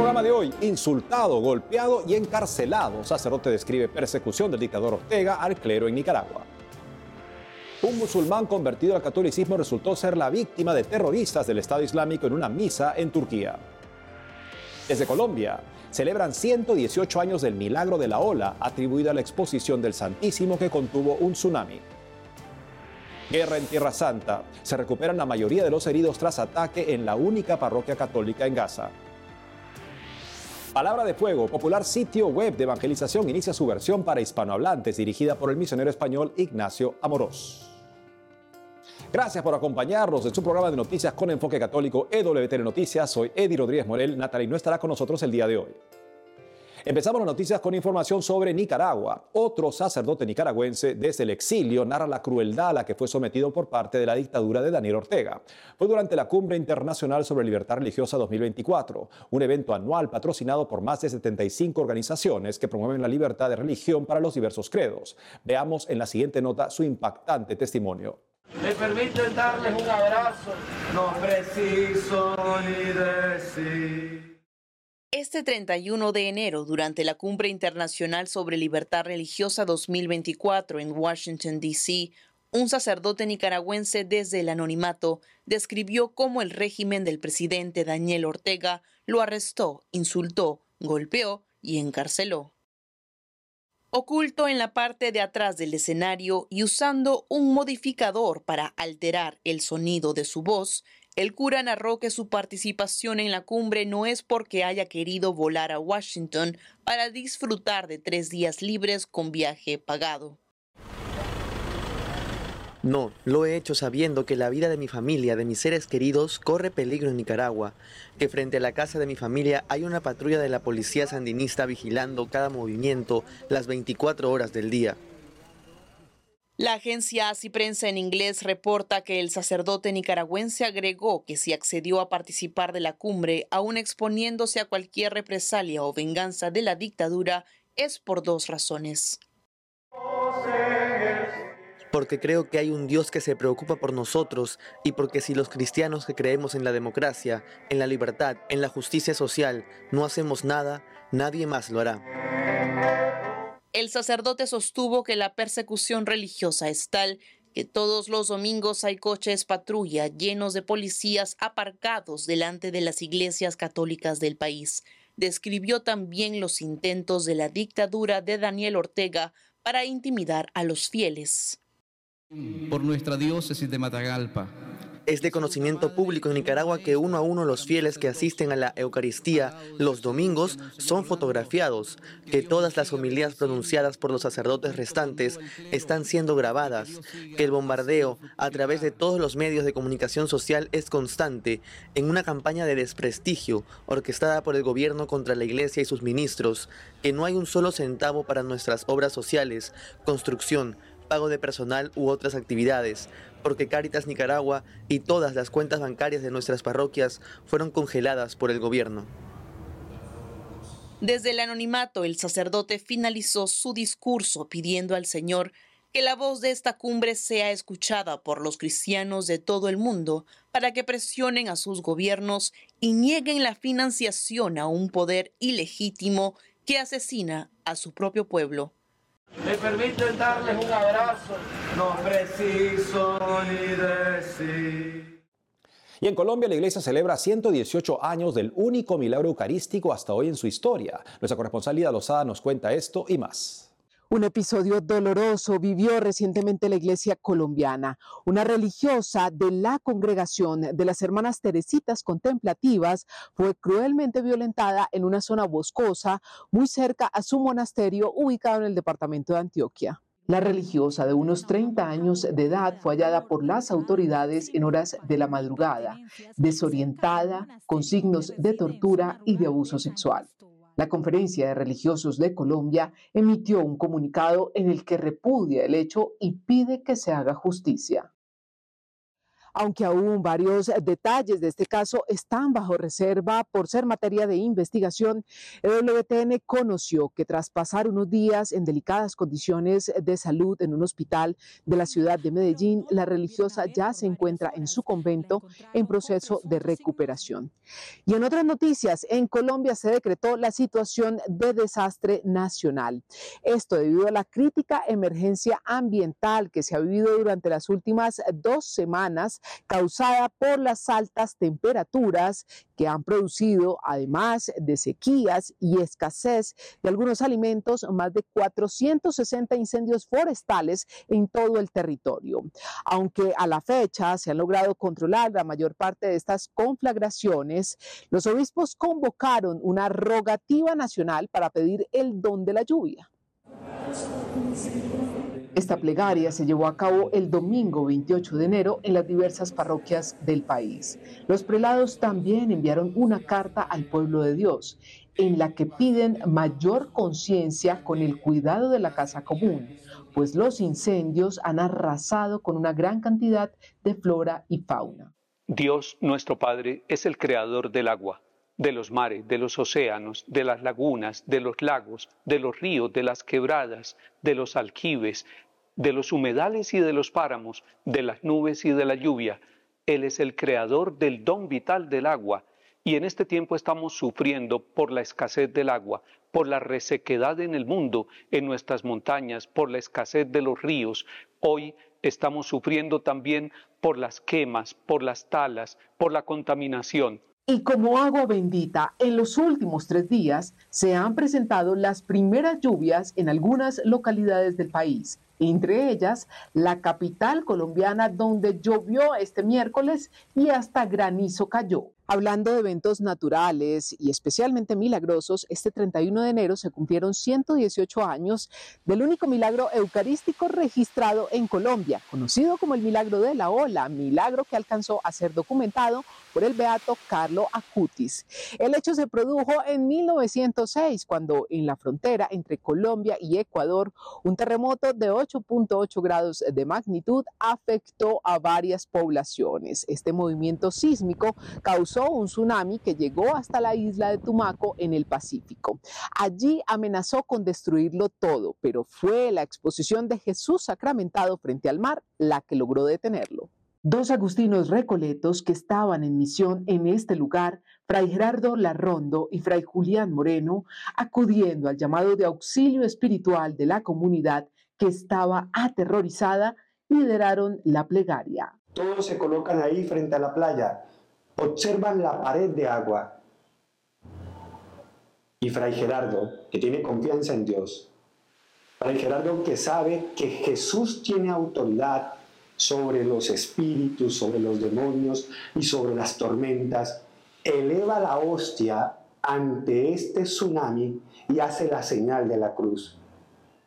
programa de hoy, insultado, golpeado y encarcelado, sacerdote describe persecución del dictador Ortega al clero en Nicaragua. Un musulmán convertido al catolicismo resultó ser la víctima de terroristas del Estado Islámico en una misa en Turquía. Desde Colombia, celebran 118 años del milagro de la ola atribuida a la exposición del Santísimo que contuvo un tsunami. Guerra en Tierra Santa. Se recuperan la mayoría de los heridos tras ataque en la única parroquia católica en Gaza. Palabra de Fuego, popular sitio web de evangelización, inicia su versión para hispanohablantes dirigida por el misionero español Ignacio Amorós. Gracias por acompañarnos en su programa de noticias con enfoque católico EWTN Noticias. Soy Eddie Rodríguez Morel. Natalie no estará con nosotros el día de hoy. Empezamos las noticias con información sobre Nicaragua. Otro sacerdote nicaragüense desde el exilio narra la crueldad a la que fue sometido por parte de la dictadura de Daniel Ortega. Fue durante la Cumbre Internacional sobre Libertad Religiosa 2024, un evento anual patrocinado por más de 75 organizaciones que promueven la libertad de religión para los diversos credos. Veamos en la siguiente nota su impactante testimonio. Me permiten darles un abrazo, no preciso ni decir. Este 31 de enero, durante la Cumbre Internacional sobre Libertad Religiosa 2024 en Washington, D.C., un sacerdote nicaragüense desde el anonimato describió cómo el régimen del presidente Daniel Ortega lo arrestó, insultó, golpeó y encarceló. Oculto en la parte de atrás del escenario y usando un modificador para alterar el sonido de su voz, el cura narró que su participación en la cumbre no es porque haya querido volar a Washington para disfrutar de tres días libres con viaje pagado. No, lo he hecho sabiendo que la vida de mi familia, de mis seres queridos, corre peligro en Nicaragua, que frente a la casa de mi familia hay una patrulla de la policía sandinista vigilando cada movimiento las 24 horas del día. La agencia Así Prensa en inglés reporta que el sacerdote nicaragüense agregó que si accedió a participar de la cumbre, aún exponiéndose a cualquier represalia o venganza de la dictadura, es por dos razones porque creo que hay un Dios que se preocupa por nosotros y porque si los cristianos que creemos en la democracia, en la libertad, en la justicia social, no hacemos nada, nadie más lo hará. El sacerdote sostuvo que la persecución religiosa es tal que todos los domingos hay coches patrulla llenos de policías aparcados delante de las iglesias católicas del país. Describió también los intentos de la dictadura de Daniel Ortega para intimidar a los fieles por nuestra diócesis de Matagalpa. Es de conocimiento público en Nicaragua que uno a uno los fieles que asisten a la Eucaristía los domingos son fotografiados, que todas las homilías pronunciadas por los sacerdotes restantes están siendo grabadas, que el bombardeo a través de todos los medios de comunicación social es constante en una campaña de desprestigio orquestada por el gobierno contra la Iglesia y sus ministros, que no hay un solo centavo para nuestras obras sociales, construcción, pago de personal u otras actividades, porque Cáritas Nicaragua y todas las cuentas bancarias de nuestras parroquias fueron congeladas por el gobierno. Desde el anonimato, el sacerdote finalizó su discurso pidiendo al Señor que la voz de esta cumbre sea escuchada por los cristianos de todo el mundo para que presionen a sus gobiernos y nieguen la financiación a un poder ilegítimo que asesina a su propio pueblo. Me permiten darles un abrazo, no preciso ni decir. Y en Colombia la iglesia celebra 118 años del único milagro eucarístico hasta hoy en su historia. Nuestra corresponsal Lida Lozada nos cuenta esto y más. Un episodio doloroso vivió recientemente la iglesia colombiana. Una religiosa de la congregación de las hermanas Teresitas Contemplativas fue cruelmente violentada en una zona boscosa muy cerca a su monasterio ubicado en el departamento de Antioquia. La religiosa de unos 30 años de edad fue hallada por las autoridades en horas de la madrugada, desorientada, con signos de tortura y de abuso sexual. La Conferencia de Religiosos de Colombia emitió un comunicado en el que repudia el hecho y pide que se haga justicia. Aunque aún varios detalles de este caso están bajo reserva por ser materia de investigación, el WTN conoció que tras pasar unos días en delicadas condiciones de salud en un hospital de la ciudad de Medellín, la religiosa ya se encuentra en su convento en proceso de recuperación. Y en otras noticias, en Colombia se decretó la situación de desastre nacional. Esto debido a la crítica emergencia ambiental que se ha vivido durante las últimas dos semanas causada por las altas temperaturas que han producido, además de sequías y escasez de algunos alimentos, más de 460 incendios forestales en todo el territorio. Aunque a la fecha se han logrado controlar la mayor parte de estas conflagraciones, los obispos convocaron una rogativa nacional para pedir el don de la lluvia. Esta plegaria se llevó a cabo el domingo 28 de enero en las diversas parroquias del país. Los prelados también enviaron una carta al pueblo de Dios en la que piden mayor conciencia con el cuidado de la casa común, pues los incendios han arrasado con una gran cantidad de flora y fauna. Dios nuestro Padre es el creador del agua, de los mares, de los océanos, de las lagunas, de los lagos, de los ríos, de las quebradas, de los aljibes, de los humedales y de los páramos, de las nubes y de la lluvia. Él es el creador del don vital del agua. Y en este tiempo estamos sufriendo por la escasez del agua, por la resequedad en el mundo, en nuestras montañas, por la escasez de los ríos. Hoy estamos sufriendo también por las quemas, por las talas, por la contaminación. Y como agua bendita, en los últimos tres días se han presentado las primeras lluvias en algunas localidades del país, entre ellas la capital colombiana donde llovió este miércoles y hasta granizo cayó. Hablando de eventos naturales y especialmente milagrosos, este 31 de enero se cumplieron 118 años del único milagro eucarístico registrado en Colombia, conocido como el milagro de la ola, milagro que alcanzó a ser documentado por el beato Carlo Acutis. El hecho se produjo en 1906, cuando en la frontera entre Colombia y Ecuador, un terremoto de 8.8 grados de magnitud afectó a varias poblaciones. Este movimiento sísmico causó un tsunami que llegó hasta la isla de Tumaco en el Pacífico. Allí amenazó con destruirlo todo, pero fue la exposición de Jesús sacramentado frente al mar la que logró detenerlo. Dos agustinos recoletos que estaban en misión en este lugar, Fray Gerardo Larrondo y Fray Julián Moreno, acudiendo al llamado de auxilio espiritual de la comunidad que estaba aterrorizada, lideraron la plegaria. Todos se colocan ahí frente a la playa, observan la pared de agua. Y Fray Gerardo, que tiene confianza en Dios, Fray Gerardo que sabe que Jesús tiene autoridad sobre los espíritus, sobre los demonios y sobre las tormentas, eleva la hostia ante este tsunami y hace la señal de la cruz.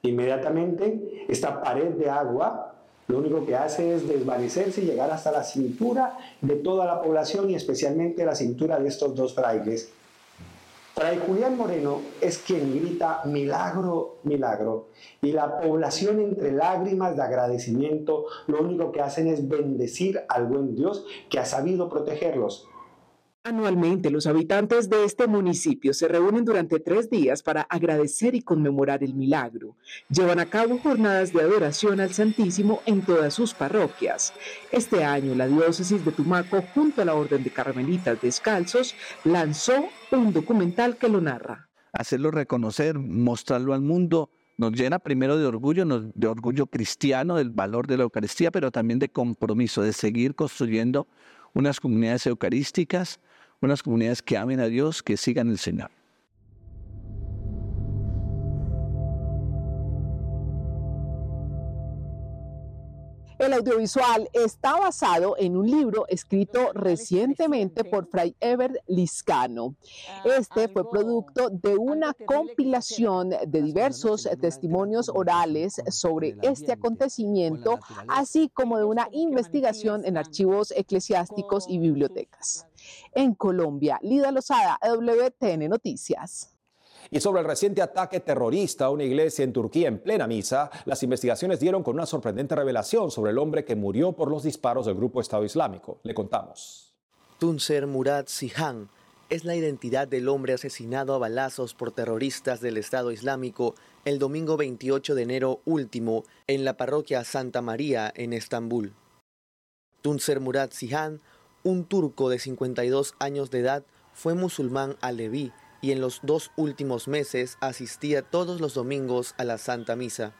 Inmediatamente esta pared de agua lo único que hace es desvanecerse y llegar hasta la cintura de toda la población y especialmente la cintura de estos dos frailes. Fray Julián Moreno es quien grita milagro, milagro, y la población entre lágrimas de agradecimiento lo único que hacen es bendecir al buen Dios que ha sabido protegerlos. Anualmente, los habitantes de este municipio se reúnen durante tres días para agradecer y conmemorar el milagro. Llevan a cabo jornadas de adoración al Santísimo en todas sus parroquias. Este año, la diócesis de Tumaco, junto a la Orden de Carmelitas Descalzos, lanzó un documental que lo narra. Hacerlo reconocer, mostrarlo al mundo, nos llena primero de orgullo, de orgullo cristiano, del valor de la Eucaristía, pero también de compromiso, de seguir construyendo unas comunidades eucarísticas unas comunidades que amen a Dios, que sigan el Señor. El audiovisual está basado en un libro escrito recientemente por Fray Ever Liscano. Este fue producto de una compilación de diversos testimonios orales sobre este acontecimiento, así como de una investigación en archivos eclesiásticos y bibliotecas. En Colombia, Lida Lozada, WTN Noticias. Y sobre el reciente ataque terrorista a una iglesia en Turquía en plena misa, las investigaciones dieron con una sorprendente revelación sobre el hombre que murió por los disparos del grupo Estado Islámico. Le contamos. Tuncer Murad Sihan es la identidad del hombre asesinado a balazos por terroristas del Estado Islámico el domingo 28 de enero último en la parroquia Santa María en Estambul. Tuncer Murad Sihan, un turco de 52 años de edad, fue musulmán aleví y en los dos últimos meses asistía todos los domingos a la Santa Misa.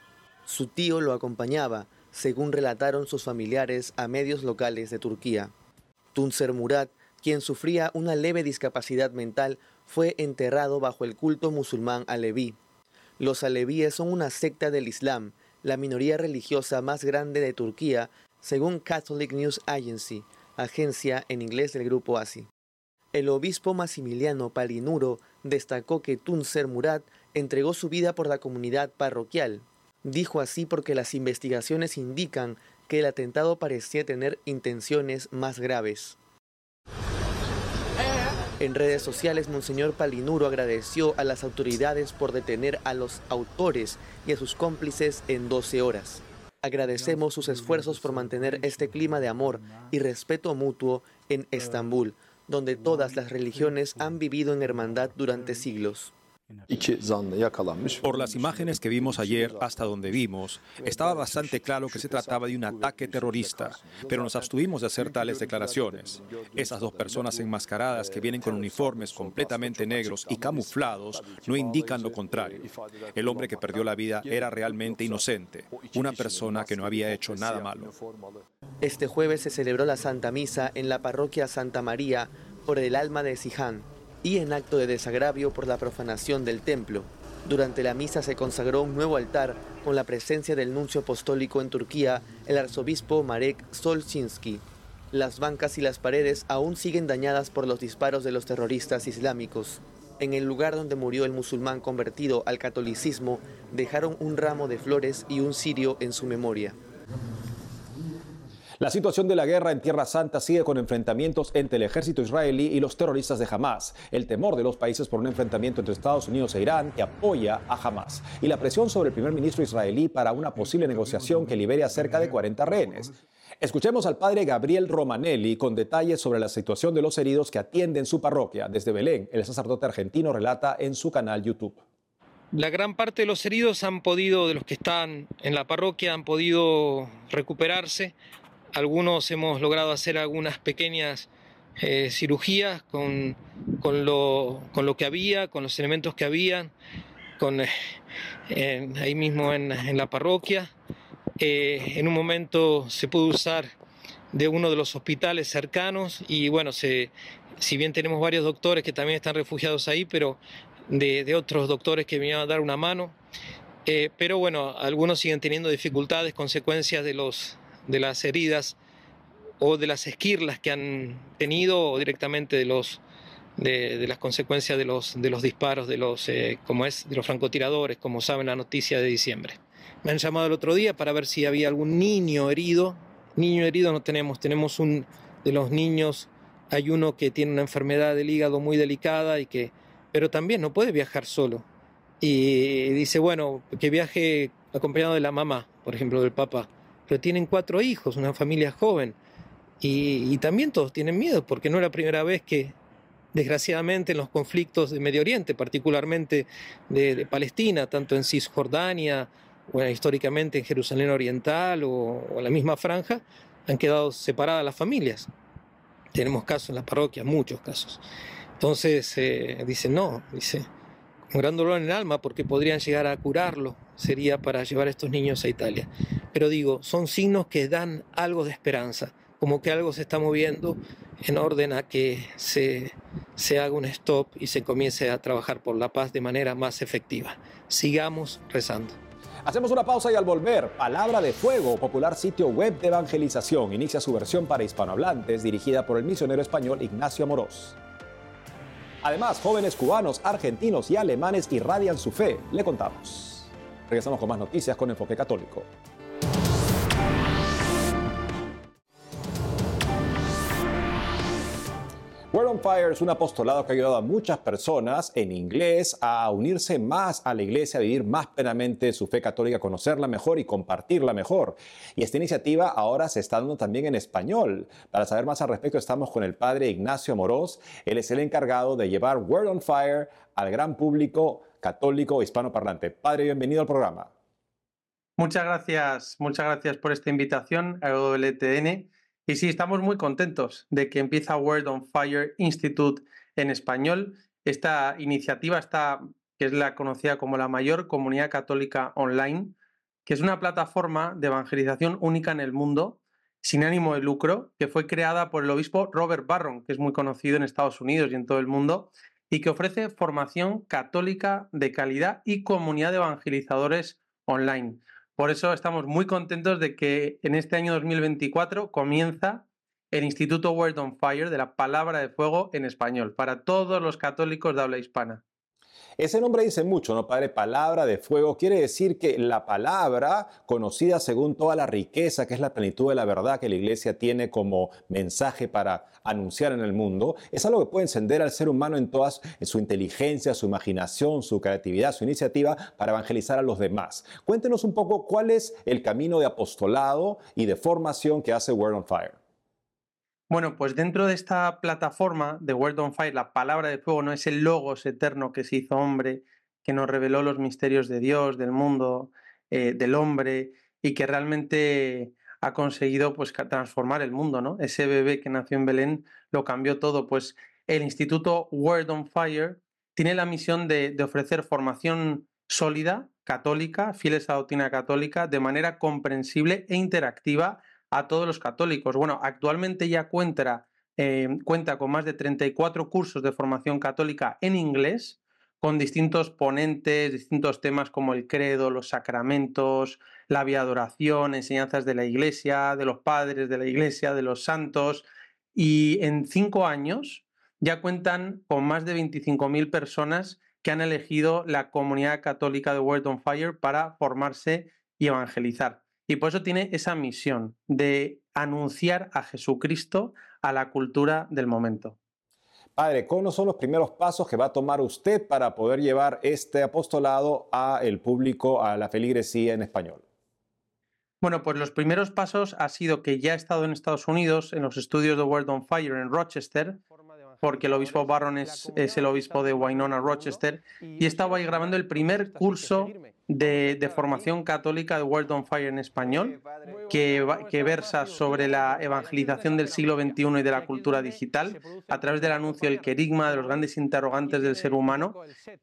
Su tío lo acompañaba, según relataron sus familiares a medios locales de Turquía. Tuncer Murad, quien sufría una leve discapacidad mental, fue enterrado bajo el culto musulmán aleví. Los alevíes son una secta del Islam, la minoría religiosa más grande de Turquía, según Catholic News Agency, agencia en inglés del grupo ASI. El obispo Massimiliano Palinuro destacó que Tuncer Murad entregó su vida por la comunidad parroquial. Dijo así porque las investigaciones indican que el atentado parecía tener intenciones más graves. En redes sociales, Monseñor Palinuro agradeció a las autoridades por detener a los autores y a sus cómplices en 12 horas. Agradecemos sus esfuerzos por mantener este clima de amor y respeto mutuo en Estambul, donde todas las religiones han vivido en hermandad durante siglos. Por las imágenes que vimos ayer hasta donde vimos, estaba bastante claro que se trataba de un ataque terrorista, pero nos abstuvimos de hacer tales declaraciones. Esas dos personas enmascaradas que vienen con uniformes completamente negros y camuflados no indican lo contrario. El hombre que perdió la vida era realmente inocente, una persona que no había hecho nada malo. Este jueves se celebró la Santa Misa en la parroquia Santa María por el alma de Siján y en acto de desagravio por la profanación del templo. Durante la misa se consagró un nuevo altar con la presencia del nuncio apostólico en Turquía, el arzobispo Marek Solczynski. Las bancas y las paredes aún siguen dañadas por los disparos de los terroristas islámicos. En el lugar donde murió el musulmán convertido al catolicismo, dejaron un ramo de flores y un cirio en su memoria. La situación de la guerra en Tierra Santa sigue con enfrentamientos entre el ejército israelí y los terroristas de Hamas, el temor de los países por un enfrentamiento entre Estados Unidos e Irán que apoya a Hamas y la presión sobre el primer ministro israelí para una posible negociación que libere a cerca de 40 rehenes. Escuchemos al padre Gabriel Romanelli con detalles sobre la situación de los heridos que atienden su parroquia. Desde Belén, el sacerdote argentino relata en su canal YouTube. La gran parte de los heridos han podido, de los que están en la parroquia, han podido recuperarse. Algunos hemos logrado hacer algunas pequeñas eh, cirugías con, con, lo, con, lo, que había, con los elementos que había, con, eh, ahí mismo en, en la parroquia. Eh, en un momento se pudo usar de uno de los hospitales cercanos y bueno, se, si bien tenemos varios doctores que también están refugiados ahí, pero de, de otros doctores que vinieron a dar una mano. Eh, pero bueno, algunos siguen teniendo dificultades, consecuencias de los, de las heridas o de las esquirlas que han tenido o directamente de los de, las consecuencias de los, de los disparos de los eh, como es de los francotiradores como saben la noticia de diciembre. Me han llamado el otro día para ver si había algún niño herido. Niño herido no tenemos tenemos un de los niños hay uno que tiene una enfermedad del hígado muy delicada y que pero también no puede viajar solo. Y dice bueno que viaje acompañado de la mamá por ejemplo del papá pero tienen cuatro hijos, una familia joven. Y, también todos tienen miedo, porque no es la primera vez que, desgraciadamente, en los conflictos de Medio Oriente, particularmente de, Palestina, tanto en Cisjordania, bueno, históricamente en Jerusalén Oriental o, o, la misma franja, han quedado separadas las familias. Tenemos casos en la parroquia, muchos casos. Entonces, eh, dice, no, dice, un gran dolor en el alma porque podrían llegar a curarlo, sería para llevar a estos niños a Italia. Pero digo, son signos que dan algo de esperanza, como que algo se está moviendo en orden a que se, se haga un stop y se comience a trabajar por la paz de manera más efectiva. Sigamos rezando. Hacemos una pausa y al volver, Palabra de Fuego, popular sitio web de evangelización, inicia su versión para hispanohablantes dirigida por el misionero español Ignacio Amorós. Además, jóvenes cubanos, argentinos y alemanes irradian su fe. Le contamos. Regresamos con más noticias con Enfoque Católico. Word on Fire es un apostolado que ha ayudado a muchas personas en inglés a unirse más a la iglesia, a vivir más plenamente su fe católica, conocerla mejor y compartirla mejor. Y esta iniciativa ahora se está dando también en español. Para saber más al respecto estamos con el padre Ignacio Morós. Él es el encargado de llevar Word on Fire al gran público católico hispanoparlante. Padre, bienvenido al programa. Muchas gracias, muchas gracias por esta invitación a WTN y sí, estamos muy contentos de que empieza Word on Fire Institute en español. Esta iniciativa está, que es la conocida como la mayor comunidad católica online, que es una plataforma de evangelización única en el mundo, sin ánimo de lucro, que fue creada por el obispo Robert Barron, que es muy conocido en Estados Unidos y en todo el mundo, y que ofrece formación católica de calidad y comunidad de evangelizadores online. Por eso estamos muy contentos de que en este año 2024 comienza el Instituto Word on Fire de la Palabra de Fuego en español para todos los católicos de habla hispana. Ese nombre dice mucho, ¿no, Padre? Palabra de fuego quiere decir que la palabra, conocida según toda la riqueza, que es la plenitud de la verdad que la iglesia tiene como mensaje para anunciar en el mundo, es algo que puede encender al ser humano en toda su inteligencia, su imaginación, su creatividad, su iniciativa para evangelizar a los demás. Cuéntenos un poco cuál es el camino de apostolado y de formación que hace Word on Fire. Bueno, pues dentro de esta plataforma de Word on Fire, la palabra de fuego no es el logos eterno que se hizo hombre, que nos reveló los misterios de Dios, del mundo, eh, del hombre, y que realmente ha conseguido pues, transformar el mundo, ¿no? Ese bebé que nació en Belén lo cambió todo. Pues el Instituto Word on Fire tiene la misión de, de ofrecer formación sólida, católica, fieles a la doctrina católica, de manera comprensible e interactiva a todos los católicos. Bueno, actualmente ya cuenta, eh, cuenta con más de 34 cursos de formación católica en inglés, con distintos ponentes, distintos temas como el credo, los sacramentos, la vía adoración, enseñanzas de la iglesia, de los padres de la iglesia, de los santos. Y en cinco años ya cuentan con más de 25.000 personas que han elegido la comunidad católica de Word on Fire para formarse y evangelizar. Y por eso tiene esa misión de anunciar a Jesucristo a la cultura del momento. Padre, ¿cuáles son los primeros pasos que va a tomar usted para poder llevar este apostolado a el público, a la feligresía en español? Bueno, pues los primeros pasos ha sido que ya he estado en Estados Unidos, en los estudios de World on Fire en Rochester, porque el obispo Barron es, el obispo de Winona Rochester, y estaba ahí grabando el primer curso de, formación católica de World on Fire en español, que, que versa sobre la evangelización del siglo XXI y de la cultura digital a través del anuncio del querigma, de los grandes interrogantes del ser humano.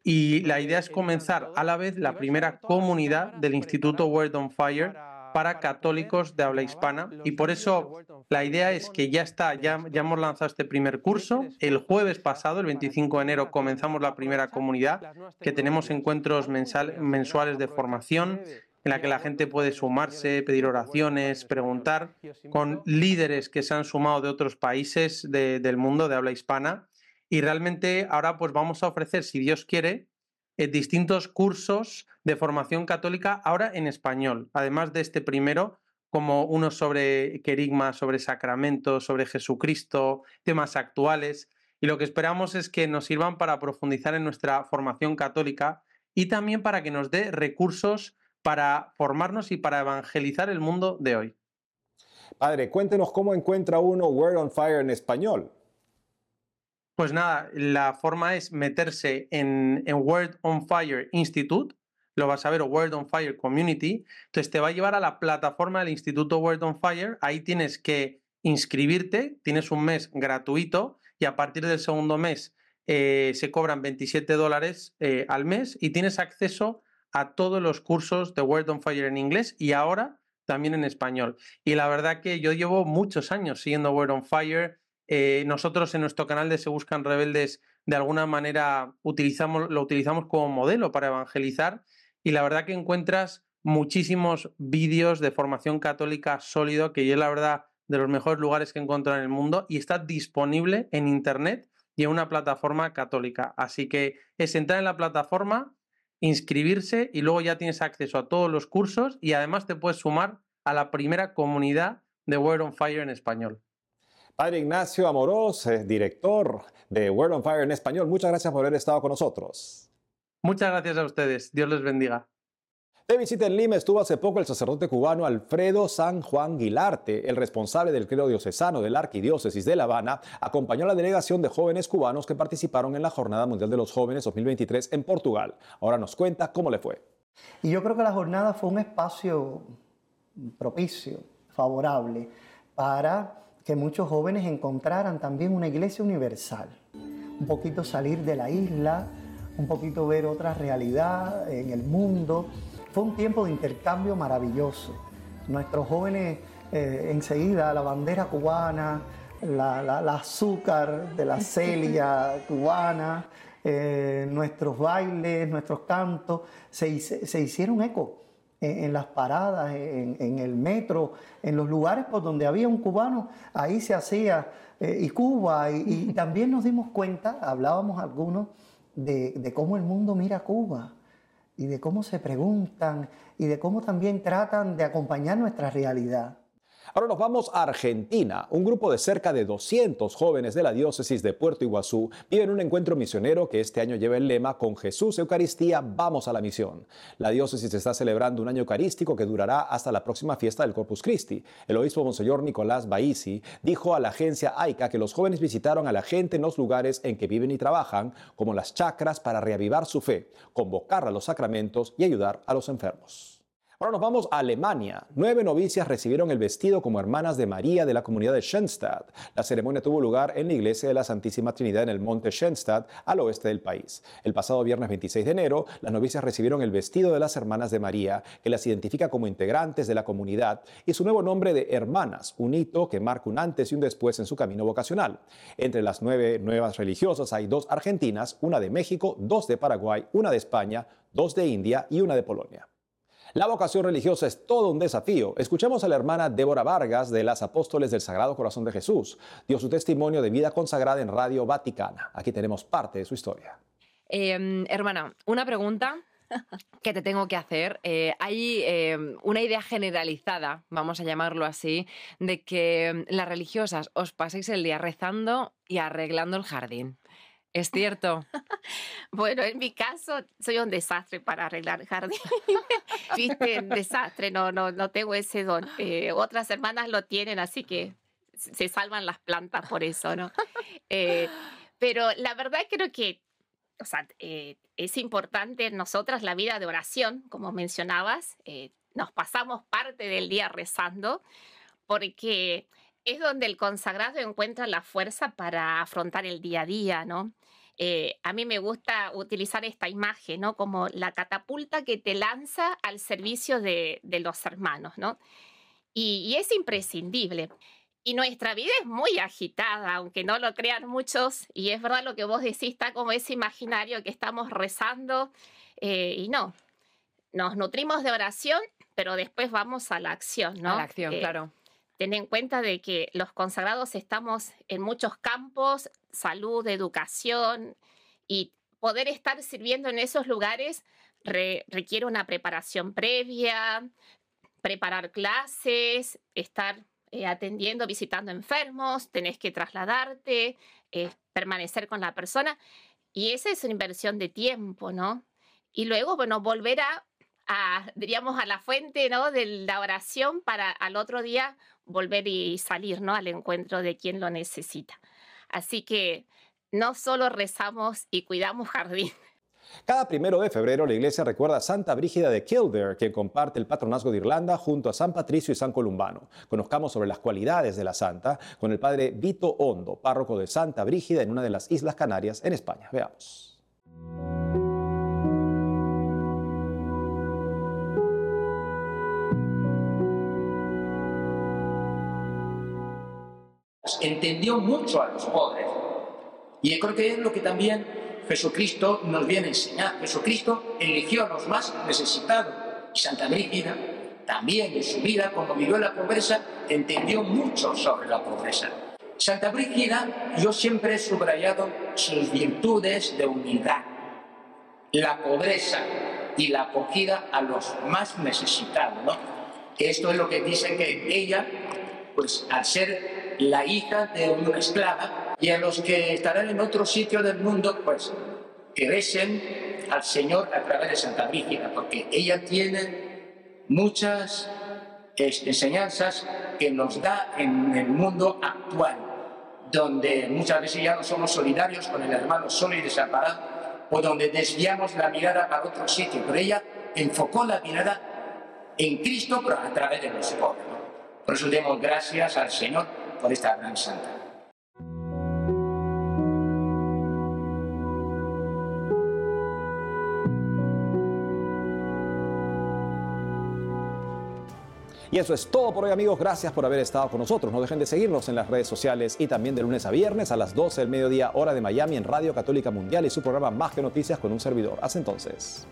Y la idea es comenzar a la vez la primera comunidad del Instituto World on Fire para católicos de habla hispana y por eso la idea es que ya está, ya, ya hemos lanzado este primer curso. El jueves pasado, el 25 de enero, comenzamos la primera comunidad que tenemos encuentros mensuales de formación en la que la gente puede sumarse, pedir oraciones, preguntar con líderes que se han sumado de otros países del mundo de habla hispana. Y realmente ahora pues vamos a ofrecer, si Dios quiere, eh, distintos cursos de formación católica ahora en español, además de este primero, como uno sobre querigma, sobre sacramentos, sobre Jesucristo, temas actuales. Y lo que esperamos es que nos sirvan para profundizar en nuestra formación católica y también para que nos dé recursos para formarnos y para evangelizar el mundo de hoy. Padre, cuéntenos cómo encuentra uno Word on Fire en español. Pues nada, la forma es meterse en, en Word on Fire Institute, lo vas a ver, o Word on Fire Community. Entonces te va a llevar a la plataforma del Instituto Word on Fire. Ahí tienes que inscribirte, tienes un mes gratuito y a partir del segundo mes eh, se cobran 27 dólares eh, al mes y tienes acceso a todos los cursos de Word on Fire en inglés y ahora también en español. Y la verdad que yo llevo muchos años siguiendo Word on Fire eh, nosotros en nuestro canal de Se Buscan Rebeldes de alguna manera utilizamos, lo utilizamos como modelo para evangelizar y la verdad que encuentras muchísimos vídeos de formación católica sólido, que yo la verdad de los mejores lugares que he encontrado en el mundo y está disponible en internet y en una plataforma católica. Así que es entrar en la plataforma, inscribirse y luego ya tienes acceso a todos los cursos y además te puedes sumar a la primera comunidad de Word on Fire en español. Padre Ignacio Amorós, director de World on Fire en español, muchas gracias por haber estado con nosotros. Muchas gracias a ustedes. Dios les bendiga. De visita en Lima estuvo hace poco el sacerdote cubano Alfredo San Juan Guilarte, el responsable del credo diocesano de la Arquidiócesis de La Habana, acompañó a la delegación de jóvenes cubanos que participaron en la Jornada Mundial de los Jóvenes 2023 en Portugal. Ahora nos cuenta cómo le fue. Y yo creo que la jornada fue un espacio propicio, favorable, para que muchos jóvenes encontraran también una iglesia universal. Un poquito salir de la isla, un poquito ver otra realidad en el mundo fue un tiempo de intercambio maravilloso. Nuestros jóvenes eh, enseguida, la bandera cubana, la, azúcar de la celia cubana, eh, nuestros bailes, nuestros cantos, se, hicieron eco en, las paradas, en, el metro, en los lugares por donde había un cubano, ahí se hacía, eh, y Cuba, y, también nos dimos cuenta, hablábamos algunos, de, de cómo el mundo mira a Cuba y de cómo se preguntan y de cómo también tratan de acompañar nuestra realidad. Ahora nos vamos a Argentina. Un grupo de cerca de 200 jóvenes de la diócesis de Puerto Iguazú viven un encuentro misionero que este año lleva el lema Con Jesús Eucaristía, vamos a la misión. La diócesis está celebrando un año eucarístico que durará hasta la próxima fiesta del Corpus Christi. El obispo Monseñor Nicolás Baisi dijo a la agencia AICA que los jóvenes visitaron a la gente en los lugares en que viven y trabajan, como las chacras, para reavivar su fe, convocar a los sacramentos y ayudar a los enfermos. Ahora nos vamos a Alemania. Nueve novicias recibieron el vestido como hermanas de María de la comunidad de Schönstadt. La ceremonia tuvo lugar en la iglesia de la Santísima Trinidad en el monte Schönstadt, al oeste del país. El pasado viernes 26 de enero, las novicias recibieron el vestido de las hermanas de María, que las identifica como integrantes de la comunidad, y su nuevo nombre de hermanas, un hito que marca un antes y un después en su camino vocacional. Entre las nueve nuevas religiosas hay dos argentinas, una de México, dos de Paraguay, una de España, dos de India y una de Polonia. La vocación religiosa es todo un desafío. Escuchemos a la hermana Débora Vargas de las Apóstoles del Sagrado Corazón de Jesús. Dio su testimonio de vida consagrada en Radio Vaticana. Aquí tenemos parte de su historia. Em, hermana, una pregunta que te tengo que hacer. Eh, hay em, una idea generalizada, vamos a llamarlo así, de que em, las religiosas os paséis el día rezando y arreglando el jardín. Es cierto. bueno, en mi caso soy un desastre para arreglar jardín. Viste, desastre, no, no, no tengo ese don. Eh, otras hermanas lo tienen, así que se salvan las plantas por eso, ¿no? Eh, pero la verdad creo que o sea, eh, es importante en nosotras la vida de oración, como mencionabas. nos pasamos parte del día rezando porque es donde el consagrado encuentra la fuerza para afrontar el día a día, ¿no? Eh, a mí me gusta utilizar esta imagen, ¿no? Como la catapulta que te lanza al servicio de, los hermanos, ¿no? Y, es imprescindible. Y nuestra vida es muy agitada, aunque no lo crean muchos, y es verdad lo que vos decís, está como ese imaginario que estamos rezando, eh, y no, nos nutrimos de oración, pero después vamos a la acción, ¿no? A la acción, eh, claro ten en cuenta de que los consagrados estamos en muchos campos, salud, educación, y poder estar sirviendo en esos lugares requiere una preparación previa, preparar clases, estar eh, atendiendo, visitando enfermos, tenés que trasladarte, eh, permanecer con la persona, y esa es una inversión de tiempo, ¿no? Y luego, bueno, volver a, a, diríamos, a la fuente, ¿no? De la oración para al otro día volver y salir ¿no? al encuentro de quien lo necesita. Así que no solo rezamos y cuidamos jardín. Cada primero de febrero la iglesia recuerda a Santa Brígida de Kildare, quien comparte el patronazgo de Irlanda junto a San Patricio y San Columbano. Conozcamos sobre las cualidades de la santa con el padre Vito Hondo, párroco de Santa Brígida en una de las Islas Canarias en España. Veamos. Entendió mucho a los pobres. Y creo que es lo que también Jesucristo nos viene a enseñar. Jesucristo eligió a los más necesitados. Y Santa Brígida también en su vida, cuando vivió la pobreza, entendió mucho sobre la pobreza. Santa Brígida, yo siempre he subrayado sus virtudes de humildad, la pobreza y la acogida a los más necesitados. Esto es lo que dice que ella, pues al ser la hija de una esclava, y a los que estarán en otro sitio del mundo, pues que besen al Señor a través de Santa Brígida, porque ella tiene muchas enseñanzas que nos da en el mundo actual, donde muchas veces ya no somos solidarios con el hermano solo y desamparado, o donde desviamos la mirada a otro sitio, pero ella enfocó la mirada en Cristo, pero a través de los pobres. Por eso demos gracias al Señor Y eso es todo por hoy amigos, gracias por haber estado con nosotros. No dejen de seguirnos en las redes sociales y también de lunes a viernes a las 12 del mediodía hora de Miami en Radio Católica Mundial y su programa Más que Noticias con un servidor. Hasta entonces.